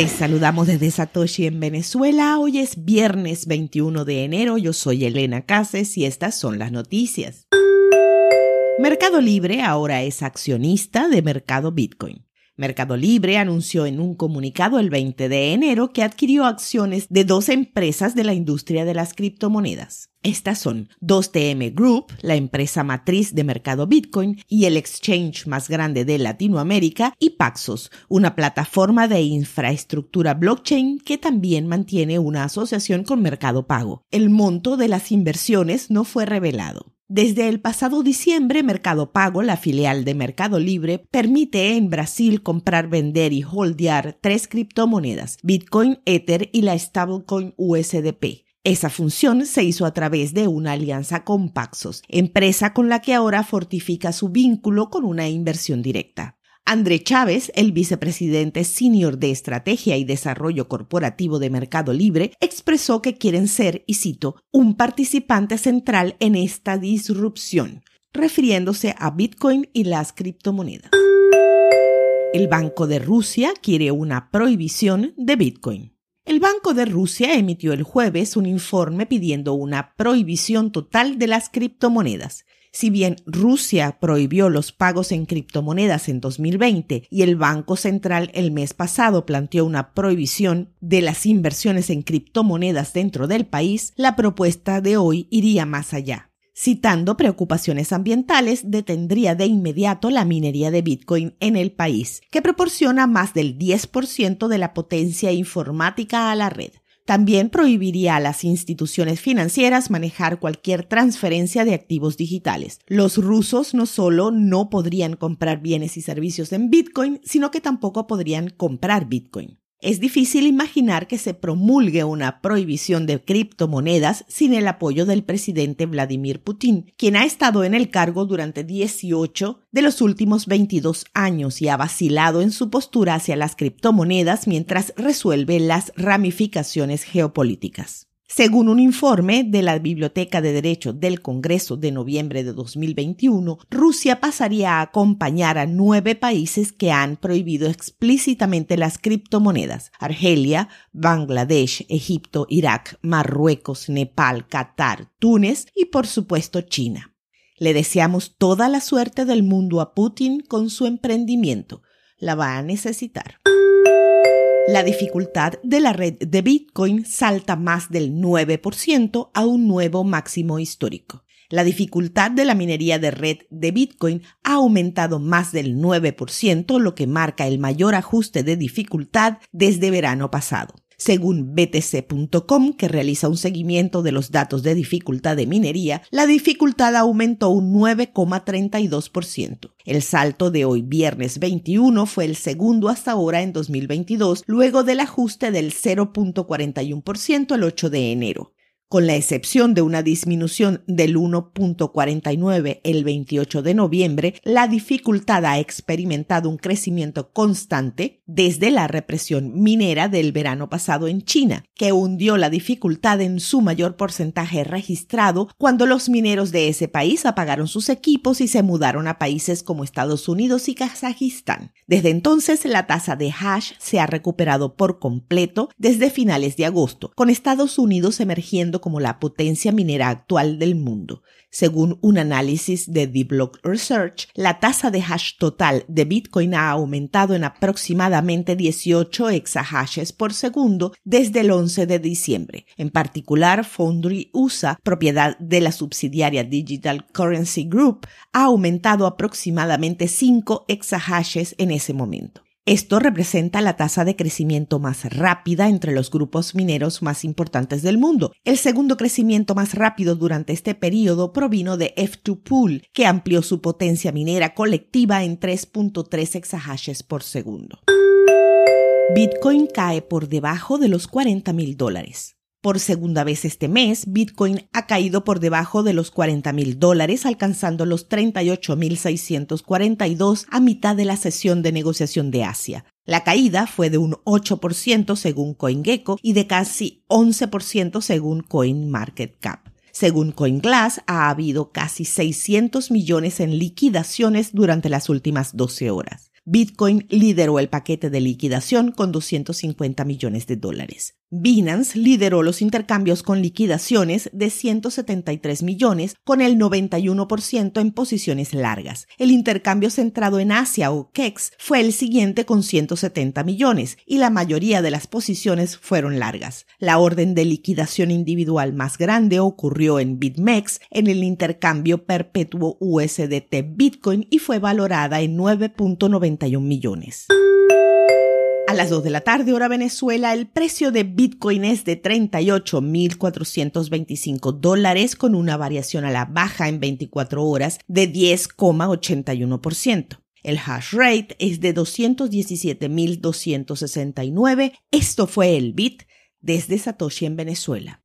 Les saludamos desde Satoshi en Venezuela. Hoy es viernes 21 de enero. Yo soy Elena Cases y estas son las noticias. Mercado Libre ahora es accionista de Mercado Bitcoin. Mercado Libre anunció en un comunicado el 20 de enero que adquirió acciones de dos empresas de la industria de las criptomonedas. Estas son 2TM Group, la empresa matriz de mercado Bitcoin y el exchange más grande de Latinoamérica, y Paxos, una plataforma de infraestructura blockchain que también mantiene una asociación con Mercado Pago. El monto de las inversiones no fue revelado. Desde el pasado diciembre, Mercado Pago, la filial de Mercado Libre, permite en Brasil comprar, vender y holdear tres criptomonedas, Bitcoin, Ether y la stablecoin USDP. Esa función se hizo a través de una alianza con Paxos, empresa con la que ahora fortifica su vínculo con una inversión directa. André Chávez, el vicepresidente senior de Estrategia y Desarrollo Corporativo de Mercado Libre, expresó que quieren ser, y cito, un participante central en esta disrupción, refiriéndose a Bitcoin y las criptomonedas. El Banco de Rusia quiere una prohibición de Bitcoin. El Banco de Rusia emitió el jueves un informe pidiendo una prohibición total de las criptomonedas. Si bien Rusia prohibió los pagos en criptomonedas en 2020 y el Banco Central el mes pasado planteó una prohibición de las inversiones en criptomonedas dentro del país, la propuesta de hoy iría más allá. Citando preocupaciones ambientales, detendría de inmediato la minería de Bitcoin en el país, que proporciona más del 10% de la potencia informática a la red. También prohibiría a las instituciones financieras manejar cualquier transferencia de activos digitales. Los rusos no solo no podrían comprar bienes y servicios en Bitcoin, sino que tampoco podrían comprar Bitcoin. Es difícil imaginar que se promulgue una prohibición de criptomonedas sin el apoyo del presidente Vladimir Putin, quien ha estado en el cargo durante 18 de los últimos 22 años y ha vacilado en su postura hacia las criptomonedas mientras resuelve las ramificaciones geopolíticas. Según un informe de la Biblioteca de Derecho del Congreso de noviembre de 2021, Rusia pasaría a acompañar a nueve países que han prohibido explícitamente las criptomonedas. Argelia, Bangladesh, Egipto, Irak, Marruecos, Nepal, Qatar, Túnez y por supuesto China. Le deseamos toda la suerte del mundo a Putin con su emprendimiento. La va a necesitar. La dificultad de la red de Bitcoin salta más del 9% a un nuevo máximo histórico. La dificultad de la minería de red de Bitcoin ha aumentado más del 9%, lo que marca el mayor ajuste de dificultad desde verano pasado. Según BTC.com, que realiza un seguimiento de los datos de dificultad de minería, la dificultad aumentó un 9,32%. El salto de hoy viernes 21 fue el segundo hasta ahora en 2022, luego del ajuste del 0.41% el 8 de enero con la excepción de una disminución del 1.49 el 28 de noviembre, la dificultad ha experimentado un crecimiento constante desde la represión minera del verano pasado en China, que hundió la dificultad en su mayor porcentaje registrado cuando los mineros de ese país apagaron sus equipos y se mudaron a países como Estados Unidos y Kazajistán. Desde entonces, la tasa de hash se ha recuperado por completo desde finales de agosto, con Estados Unidos emergiendo como la potencia minera actual del mundo. Según un análisis de The Block Research, la tasa de hash total de Bitcoin ha aumentado en aproximadamente 18 exahashes por segundo desde el 11 de diciembre. En particular, Foundry USA, propiedad de la subsidiaria Digital Currency Group, ha aumentado aproximadamente 5 exahashes en ese momento. Esto representa la tasa de crecimiento más rápida entre los grupos mineros más importantes del mundo. El segundo crecimiento más rápido durante este periodo provino de F2 Pool, que amplió su potencia minera colectiva en 3.3 exahashes por segundo. Bitcoin cae por debajo de los 40 mil dólares. Por segunda vez este mes, Bitcoin ha caído por debajo de los 40 mil dólares, alcanzando los 38 mil 642 a mitad de la sesión de negociación de Asia. La caída fue de un 8% según CoinGecko y de casi 11% según CoinMarketCap. Según CoinGlass, ha habido casi 600 millones en liquidaciones durante las últimas 12 horas. Bitcoin lideró el paquete de liquidación con 250 millones de dólares. Binance lideró los intercambios con liquidaciones de 173 millones con el 91% en posiciones largas. El intercambio centrado en Asia o KEX fue el siguiente con 170 millones y la mayoría de las posiciones fueron largas. La orden de liquidación individual más grande ocurrió en BitMEX en el intercambio perpetuo USDT Bitcoin y fue valorada en 9.91 millones. A las 2 de la tarde, hora Venezuela, el precio de Bitcoin es de 38.425 dólares con una variación a la baja en 24 horas de 10,81%. El hash rate es de 217.269. Esto fue el Bit desde Satoshi en Venezuela.